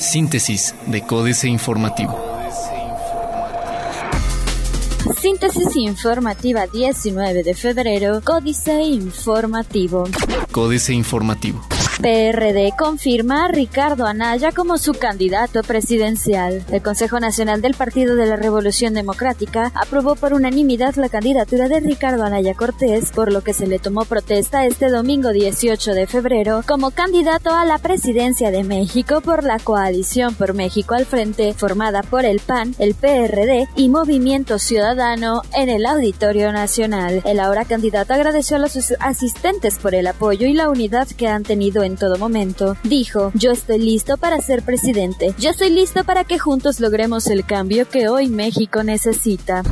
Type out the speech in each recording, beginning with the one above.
Síntesis de Códice Informativo. Síntesis informativa 19 de febrero, Códice Informativo. Códice Informativo. PRD confirma a Ricardo Anaya como su candidato presidencial. El Consejo Nacional del Partido de la Revolución Democrática aprobó por unanimidad la candidatura de Ricardo Anaya Cortés, por lo que se le tomó protesta este domingo 18 de febrero como candidato a la presidencia de México por la coalición por México al frente, formada por el PAN, el PRD y Movimiento Ciudadano en el Auditorio Nacional. El ahora candidato agradeció a los asistentes por el apoyo y la unidad que han tenido en todo momento. Dijo, yo estoy listo para ser presidente. Yo estoy listo para que juntos logremos el cambio que hoy México necesita.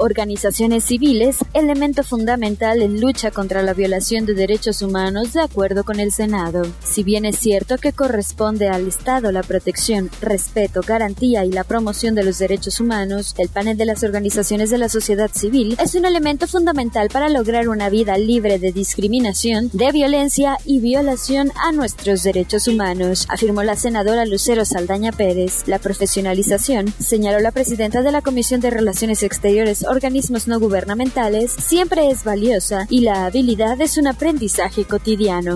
Organizaciones civiles, elemento fundamental en lucha contra la violación de derechos humanos de acuerdo con el Senado. Si bien es cierto que corresponde al Estado la protección, respeto, garantía y la promoción de los derechos humanos, el panel de las organizaciones de la sociedad civil es un elemento fundamental para lograr una vida libre de discriminación, de violencia y violación a nuestros derechos humanos, afirmó la senadora Lucero Saldaña Pérez. La profesionalización, señaló la presidenta de la Comisión de Relaciones Exteriores Organismos No Gubernamentales, siempre es valiosa y la habilidad es un aprendizaje cotidiano.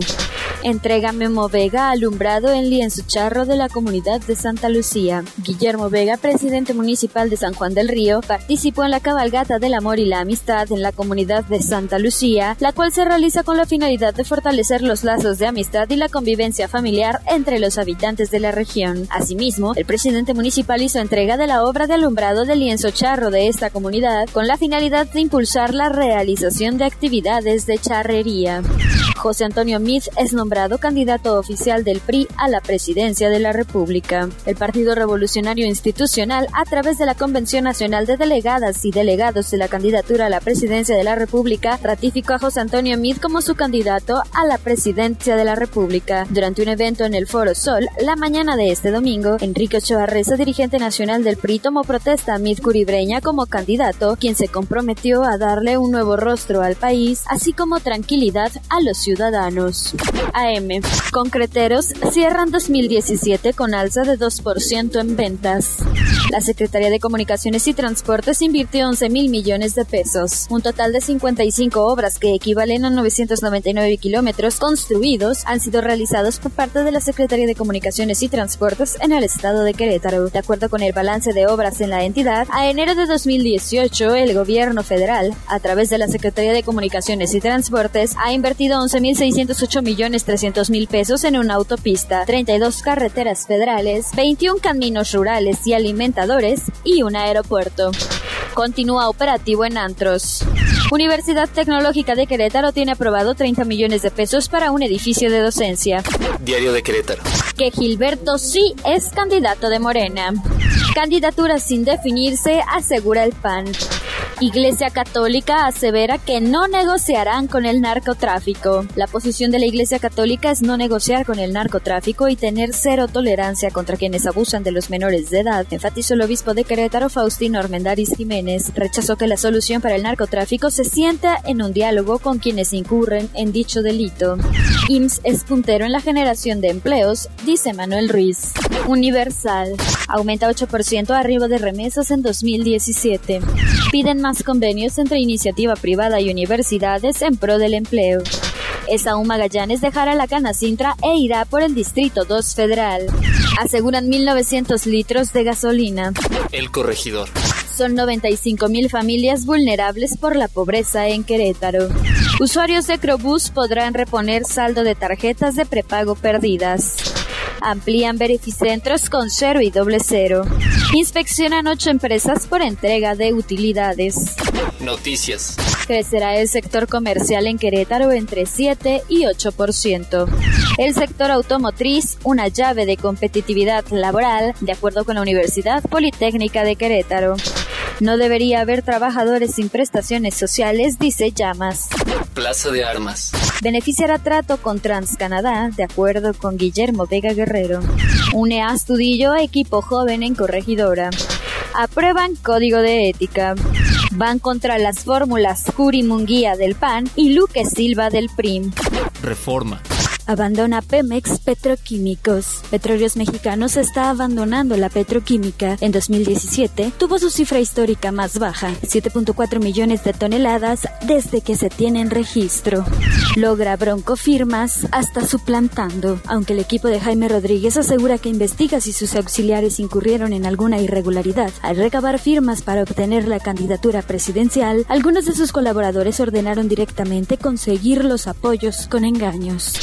Entrega Memo Vega alumbrado en lienzo charro de la comunidad de Santa Lucía. Guillermo Vega, presidente municipal de San Juan del Río, participó en la cabalgata del amor y la amistad en la comunidad de Santa Lucía, la cual se realiza con la finalidad de fortalecer los lazos de amistad y la convivencia familiar entre los habitantes de la región. Asimismo, el presidente municipal hizo entrega de la obra de alumbrado del lienzo charro de esta comunidad con la finalidad de impulsar la realización de actividades de charrería. José Antonio Meade es nombrado candidato oficial del PRI a la presidencia de la República. El Partido Revolucionario Institucional, a través de la Convención Nacional de Delegadas y Delegados de la candidatura a la presidencia de la República, ratificó a José Antonio Meade como su candidato a la presidencia de la República. Durante un evento en el Foro Sol, la mañana de este domingo, Enrique Ochoa Reza, dirigente nacional del PRI, tomó protesta a Meade Curibreña como candidato, quien se comprometió a darle un nuevo rostro al país, así como tranquilidad a los ciudadanos. AM. Concreteros cierran 2017 con alza de 2% en ventas. La Secretaría de Comunicaciones y Transportes invirtió 11 mil millones de pesos. Un total de 55 obras que equivalen a 999 kilómetros construidos han sido realizados por parte de la Secretaría de Comunicaciones y Transportes en el estado de Querétaro. De acuerdo con el balance de obras en la entidad, a enero de 2018 el gobierno federal, a través de la Secretaría de Comunicaciones y Transportes, ha invertido 11.608 millones 300 mil pesos en una autopista, 32 carreteras federales, 21 caminos rurales y alimentadores y un aeropuerto. Continúa operativo en antros. Universidad Tecnológica de Querétaro tiene aprobado 30 millones de pesos para un edificio de docencia. Diario de Querétaro. Que Gilberto sí es candidato de Morena. Candidatura sin definirse, asegura el PAN. Iglesia Católica asevera que no negociarán con el narcotráfico. La posición de la Iglesia Católica es no negociar con el narcotráfico y tener cero tolerancia contra quienes abusan de los menores de edad, enfatizó el obispo de Querétaro Faustino Armendaris Jiménez. Rechazó que la solución para el narcotráfico se sienta en un diálogo con quienes incurren en dicho delito. IMSS es puntero en la generación de empleos, dice Manuel Ruiz. Universal. Aumenta 8% arriba de remesas en 2017. Piden más convenios entre iniciativa privada y universidades en pro del empleo. Esaú Magallanes dejará la Canacintra e irá por el Distrito 2 Federal. Aseguran 1.900 litros de gasolina. El corregidor. Son 95 mil familias vulnerables por la pobreza en Querétaro. Usuarios de Crobús podrán reponer saldo de tarjetas de prepago perdidas. Amplían verificentros con cero y doble cero. Inspeccionan ocho empresas por entrega de utilidades. Noticias. Crecerá el sector comercial en Querétaro entre 7 y 8%. El sector automotriz, una llave de competitividad laboral, de acuerdo con la Universidad Politécnica de Querétaro. No debería haber trabajadores sin prestaciones sociales, dice Llamas. Plaza de Armas. Beneficiará trato con TransCanadá, de acuerdo con Guillermo Vega Guerrero. Une Astudillo, equipo joven en corregidora. Aprueban código de ética. Van contra las fórmulas Curi Munguía del PAN y Luque Silva del PRIM. Reforma. Abandona Pemex Petroquímicos. Petróleos Mexicanos está abandonando la petroquímica. En 2017 tuvo su cifra histórica más baja, 7.4 millones de toneladas desde que se tiene en registro. Logra Bronco firmas hasta suplantando, aunque el equipo de Jaime Rodríguez asegura que investiga si sus auxiliares incurrieron en alguna irregularidad. Al recabar firmas para obtener la candidatura presidencial, algunos de sus colaboradores ordenaron directamente conseguir los apoyos con engaños.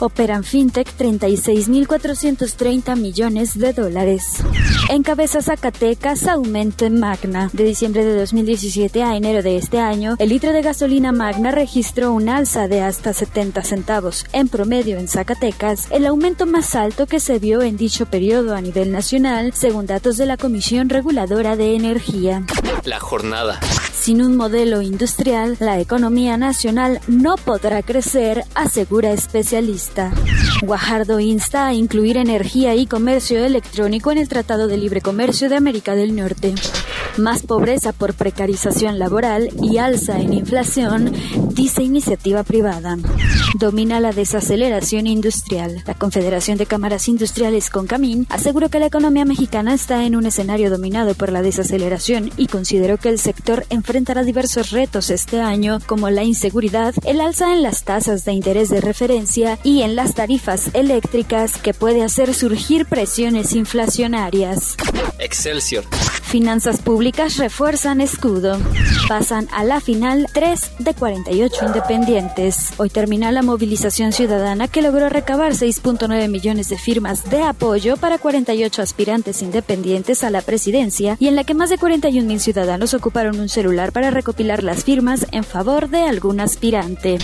Operan FinTech 36.430 millones de dólares. Encabeza Zacatecas aumento en Magna. De diciembre de 2017 a enero de este año, el litro de gasolina Magna registró un alza de hasta 70 centavos en promedio en Zacatecas, el aumento más alto que se vio en dicho periodo a nivel nacional, según datos de la Comisión Reguladora de Energía. La jornada. Sin un modelo industrial, la economía nacional no podrá crecer, asegura especialista. Guajardo insta a incluir energía y comercio electrónico en el Tratado de Libre Comercio de América del Norte. Más pobreza por precarización laboral y alza en inflación, dice iniciativa privada. Domina la desaceleración industrial. La Confederación de Cámaras Industriales Concamín aseguró que la economía mexicana está en un escenario dominado por la desaceleración y consideró que el sector enfrentará diversos retos este año como la inseguridad, el alza en las tasas de interés de referencia y en las tarifas eléctricas que puede hacer surgir presiones inflacionarias. Excelsior. Finanzas públicas refuerzan escudo. Pasan a la final 3 de 48 independientes. Hoy termina la movilización ciudadana que logró recabar 6.9 millones de firmas de apoyo para 48 aspirantes independientes a la presidencia y en la que más de 41 mil ciudadanos ocuparon un celular para recopilar las firmas en favor de algún aspirante.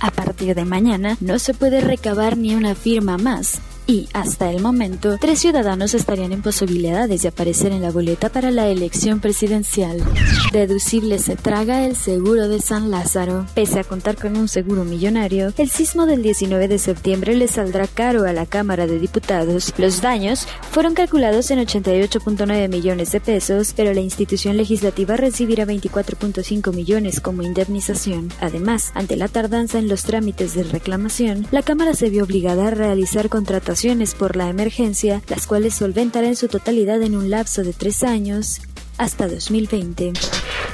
A partir de mañana no se puede recabar ni una firma más y, hasta el momento, tres ciudadanos estarían en posibilidades de aparecer en la boleta para la elección presidencial. Deducible se traga el seguro de San Lázaro. Pese a contar con un seguro millonario, el sismo del 19 de septiembre le saldrá caro a la Cámara de Diputados. Los daños fueron calculados en 88.9 millones de pesos, pero la institución legislativa recibirá 24.5 millones como indemnización. Además, ante la tardanza en los trámites de reclamación, la Cámara se vio obligada a realizar contrataciones por la emergencia, las cuales solventará en su totalidad en un lapso de tres años hasta 2020.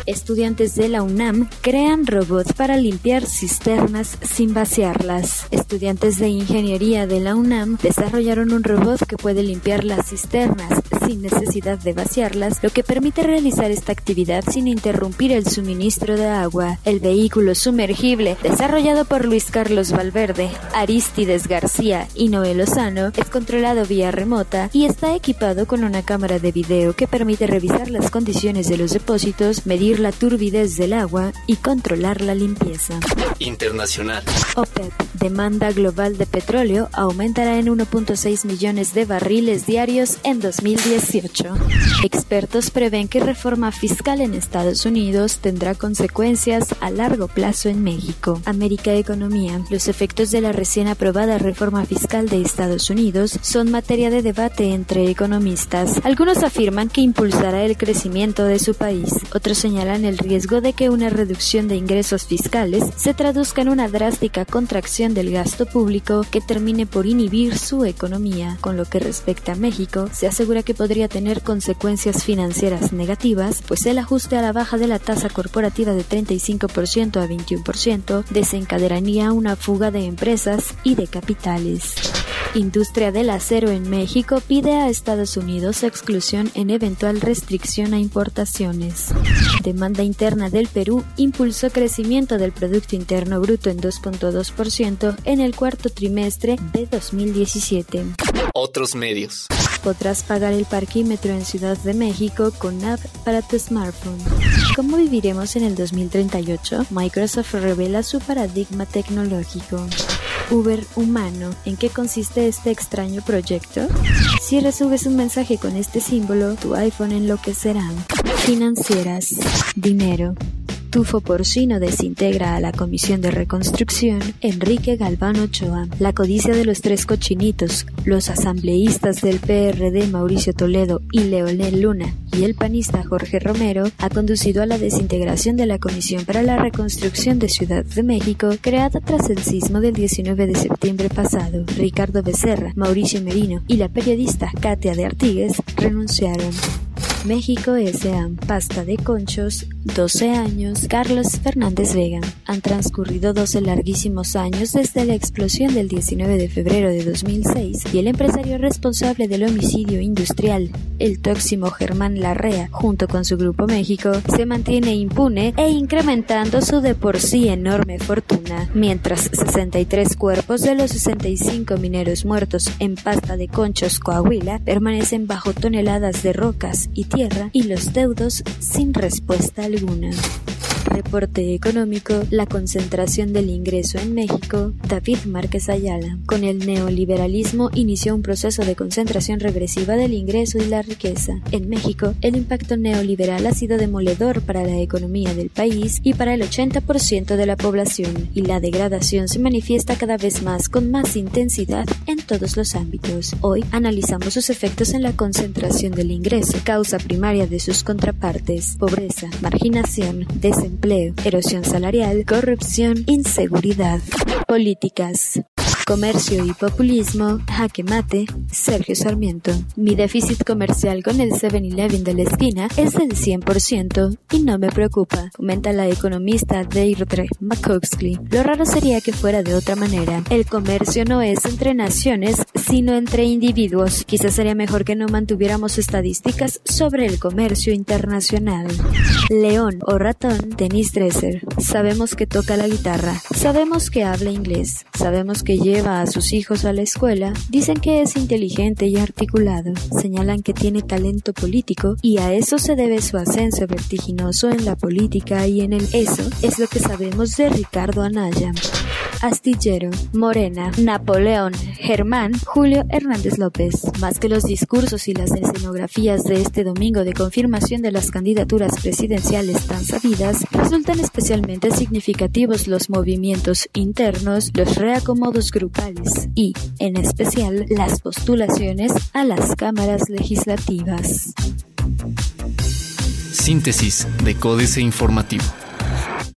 Estudiantes de la UNAM crean robots para limpiar cisternas sin vaciarlas. Estudiantes de ingeniería de la UNAM desarrollaron un robot que puede limpiar las cisternas sin necesidad de vaciarlas, lo que permite realizar esta actividad sin interrumpir el suministro de agua. El vehículo sumergible, desarrollado por Luis Carlos Valverde, Aristides García y Noel Lozano, es controlado vía remota y está equipado con una cámara de video que permite revisar las condiciones de los depósitos, medir la turbidez del agua y controlar la limpieza. Internacional. OPEP, demanda global de petróleo, aumentará en 1.6 millones de barriles diarios en 2018. Expertos prevén que reforma fiscal en Estados Unidos tendrá consecuencias a largo plazo en México. América Economía. Los efectos de la recién aprobada reforma fiscal de Estados Unidos son materia de debate entre economistas. Algunos afirman que impulsará el crecimiento de su país. Otros señalan el riesgo de que una reducción de ingresos fiscales se traduzca en una drástica contracción del gasto público que termine por inhibir su economía. Con lo que respecta a México, se asegura que podría tener consecuencias financieras negativas, pues el ajuste a la baja de la tasa corporativa de 35% a 21% desencadenaría una fuga de empresas y de capitales. Industria del acero en México pide a Estados Unidos exclusión en eventual restricción a importaciones. Demanda interna del Perú impulsó crecimiento del Producto Interno Bruto en 2.2% en el cuarto trimestre de 2017. Otros medios. Podrás pagar el parquímetro en Ciudad de México con app para tu smartphone. ¿Cómo viviremos en el 2038? Microsoft revela su paradigma tecnológico. Uber humano. ¿En qué consiste este extraño proyecto? Si recibes un mensaje con este símbolo, tu iPhone enloquecerá. Financieras. Dinero. Tufo Porcino desintegra a la Comisión de Reconstrucción, Enrique Galván Ochoa. La codicia de los tres cochinitos, los asambleístas del PRD Mauricio Toledo y Leonel Luna y el panista Jorge Romero ha conducido a la desintegración de la Comisión para la Reconstrucción de Ciudad de México, creada tras el sismo del 19 de septiembre pasado. Ricardo Becerra, Mauricio Merino y la periodista Katia de Artigues renunciaron. México S.A. Pasta de conchos, 12 años, Carlos Fernández Vega. Han transcurrido 12 larguísimos años desde la explosión del 19 de febrero de 2006 y el empresario responsable del homicidio industrial, el tóximo Germán Larrea, junto con su Grupo México, se mantiene impune e incrementando su de por sí enorme fortuna, mientras 63 cuerpos de los 65 mineros muertos en Pasta de Conchos, Coahuila, permanecen bajo toneladas de rocas y tierra y los deudos sin respuesta alguna. Reporte económico, la concentración del ingreso en México, David Márquez Ayala. Con el neoliberalismo inició un proceso de concentración regresiva del ingreso y la riqueza. En México, el impacto neoliberal ha sido demoledor para la economía del país y para el 80% de la población, y la degradación se manifiesta cada vez más con más intensidad en todos los ámbitos. Hoy analizamos sus efectos en la concentración del ingreso, causa primaria de sus contrapartes, pobreza, marginación, desempleo, empleo, erosión salarial, corrupción, inseguridad. Políticas. Comercio y populismo, jaque mate, Sergio Sarmiento. Mi déficit comercial con el 7-Eleven de la esquina es del 100% y no me preocupa, comenta la economista Deirdre McCoxley. Lo raro sería que fuera de otra manera. El comercio no es entre naciones, sino entre individuos. Quizás sería mejor que no mantuviéramos estadísticas sobre el comercio internacional. León o ratón, Dennis Dresser. Sabemos que toca la guitarra, sabemos que habla inglés, sabemos que lleva a sus hijos a la escuela, dicen que es inteligente y articulado, señalan que tiene talento político y a eso se debe su ascenso vertiginoso en la política y en el eso es lo que sabemos de Ricardo Anaya. Astillero, Morena, Napoleón, Germán, Julio Hernández López. Más que los discursos y las escenografías de este domingo de confirmación de las candidaturas presidenciales tan sabidas, resultan especialmente significativos los movimientos internos, los reacomodos grupales y, en especial, las postulaciones a las cámaras legislativas. Síntesis de Códice Informativo.